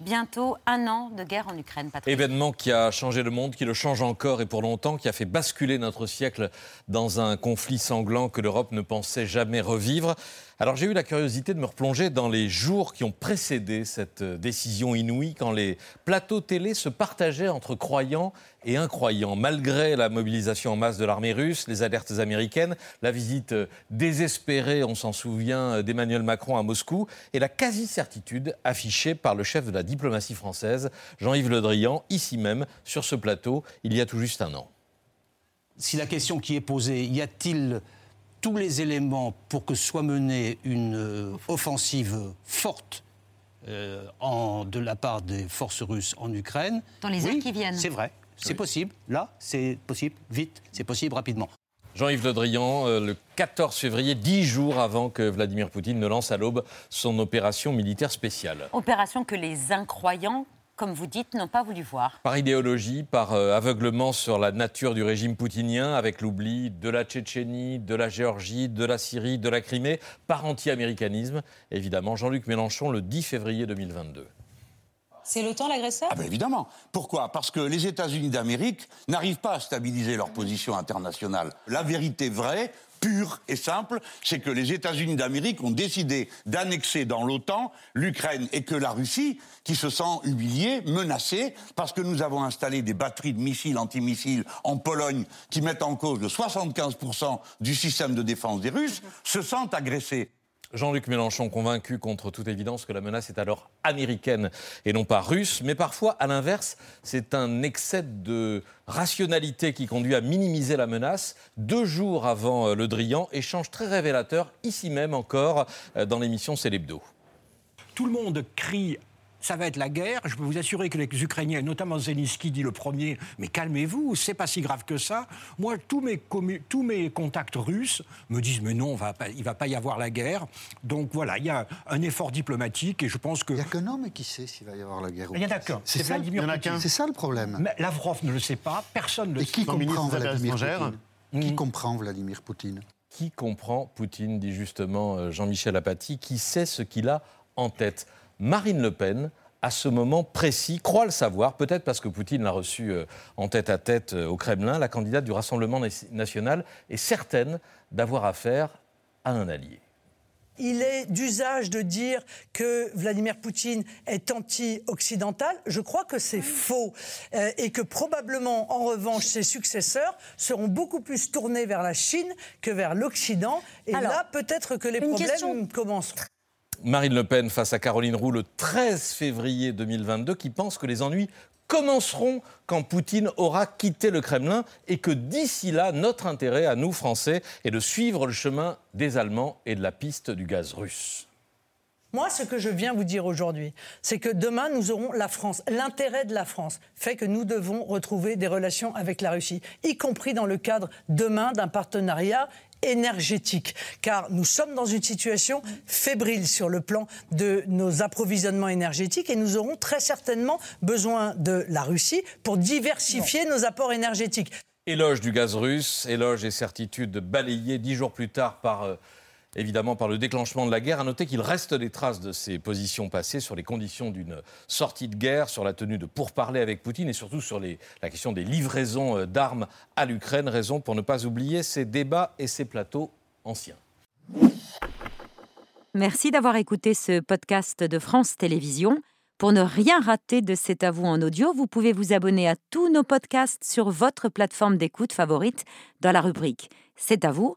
Bientôt un an de guerre en Ukraine, Patrick. Événement qui a changé le monde, qui le change encore et pour longtemps, qui a fait basculer notre siècle dans un conflit sanglant que l'Europe ne pensait jamais revivre. Alors j'ai eu la curiosité de me replonger dans les jours qui ont précédé cette décision inouïe, quand les plateaux télé se partageaient entre croyants et incroyants, malgré la mobilisation en masse de l'armée russe, les alertes américaines, la visite désespérée, on s'en souvient, d'Emmanuel Macron à Moscou, et la quasi-certitude affichée par le chef de la diplomatie française, Jean-Yves Le Drian, ici même, sur ce plateau, il y a tout juste un an. Si la question qui est posée, y a-t-il tous les éléments pour que soit menée une euh, offensive forte euh, en, de la part des forces russes en Ukraine? Dans les heures qui viennent. C'est vrai, c'est possible. Là, c'est possible, vite, c'est possible rapidement. Jean-Yves Le Drian, euh, le 14 février, dix jours avant que Vladimir Poutine ne lance à l'aube son opération militaire spéciale. Opération que les incroyants comme vous dites, n'ont pas voulu voir. Par idéologie, par euh, aveuglement sur la nature du régime poutinien, avec l'oubli de la Tchétchénie, de la Géorgie, de la Syrie, de la Crimée, par anti-américanisme, évidemment, Jean-Luc Mélenchon le 10 février 2022. C'est l'OTAN l'agresseur? Ah ben Évidemment. Pourquoi? Parce que les États-Unis d'Amérique n'arrivent pas à stabiliser leur position internationale. La vérité vraie, pure et simple, c'est que les États-Unis d'Amérique ont décidé d'annexer dans l'OTAN l'Ukraine et que la Russie, qui se sent humiliée, menacée, parce que nous avons installé des batteries de missiles antimissiles en Pologne qui mettent en cause le 75% du système de défense des Russes, se sent agressée. Jean-Luc Mélenchon convaincu contre toute évidence que la menace est alors américaine et non pas russe, mais parfois, à l'inverse, c'est un excès de rationalité qui conduit à minimiser la menace. Deux jours avant euh, le Drian, échange très révélateur, ici même encore, euh, dans l'émission C'est Tout le monde crie ça va être la guerre. Je peux vous assurer que les Ukrainiens, notamment Zelensky dit le premier, mais calmez-vous, c'est pas si grave que ça. Moi, tous mes, tous mes contacts russes me disent, mais non, va pas, il va pas y avoir la guerre. Donc voilà, il y a un effort diplomatique et je pense que... Il n'y a qu'un homme qui sait s'il va y avoir la guerre. Il n'y en a qu'un. C'est Vladimir Poutine. C'est ça le problème. Mais Lavrov ne le sait pas, personne ne le sait. Et qui comprend Vladimir Poutine? Qui hmm. comprend Vladimir Poutine? Qui comprend Poutine, dit justement euh, Jean-Michel Apathy, qui sait ce qu'il a en tête? Marine Le Pen, à ce moment précis, croit le savoir, peut-être parce que Poutine l'a reçu euh, en tête à tête euh, au Kremlin, la candidate du Rassemblement national est certaine d'avoir affaire à un allié. Il est d'usage de dire que Vladimir Poutine est anti-occidental. Je crois que c'est faux. Euh, et que probablement, en revanche, ses successeurs seront beaucoup plus tournés vers la Chine que vers l'Occident. Et là, peut-être que les problèmes commenceront. Marine Le Pen face à Caroline Roux le 13 février 2022 qui pense que les ennuis commenceront quand Poutine aura quitté le Kremlin et que d'ici là, notre intérêt à nous, Français, est de suivre le chemin des Allemands et de la piste du gaz russe. Moi, ce que je viens vous dire aujourd'hui, c'est que demain, nous aurons la France. L'intérêt de la France fait que nous devons retrouver des relations avec la Russie, y compris dans le cadre demain d'un partenariat énergétique, car nous sommes dans une situation fébrile sur le plan de nos approvisionnements énergétiques et nous aurons très certainement besoin de la Russie pour diversifier nos apports énergétiques. Éloge du gaz russe, éloge et certitude balayés dix jours plus tard par euh, évidemment par le déclenchement de la guerre. À noter qu'il reste des traces de ces positions passées sur les conditions d'une sortie de guerre, sur la tenue de pourparlers avec Poutine et surtout sur la question des livraisons euh, d'armes à l'Ukraine. Raison pour ne pas oublier ces débats et ces plateaux anciens. Merci d'avoir écouté ce podcast de France Télévisions. Pour ne rien rater de C'est à vous en audio, vous pouvez vous abonner à tous nos podcasts sur votre plateforme d'écoute favorite dans la rubrique C'est à vous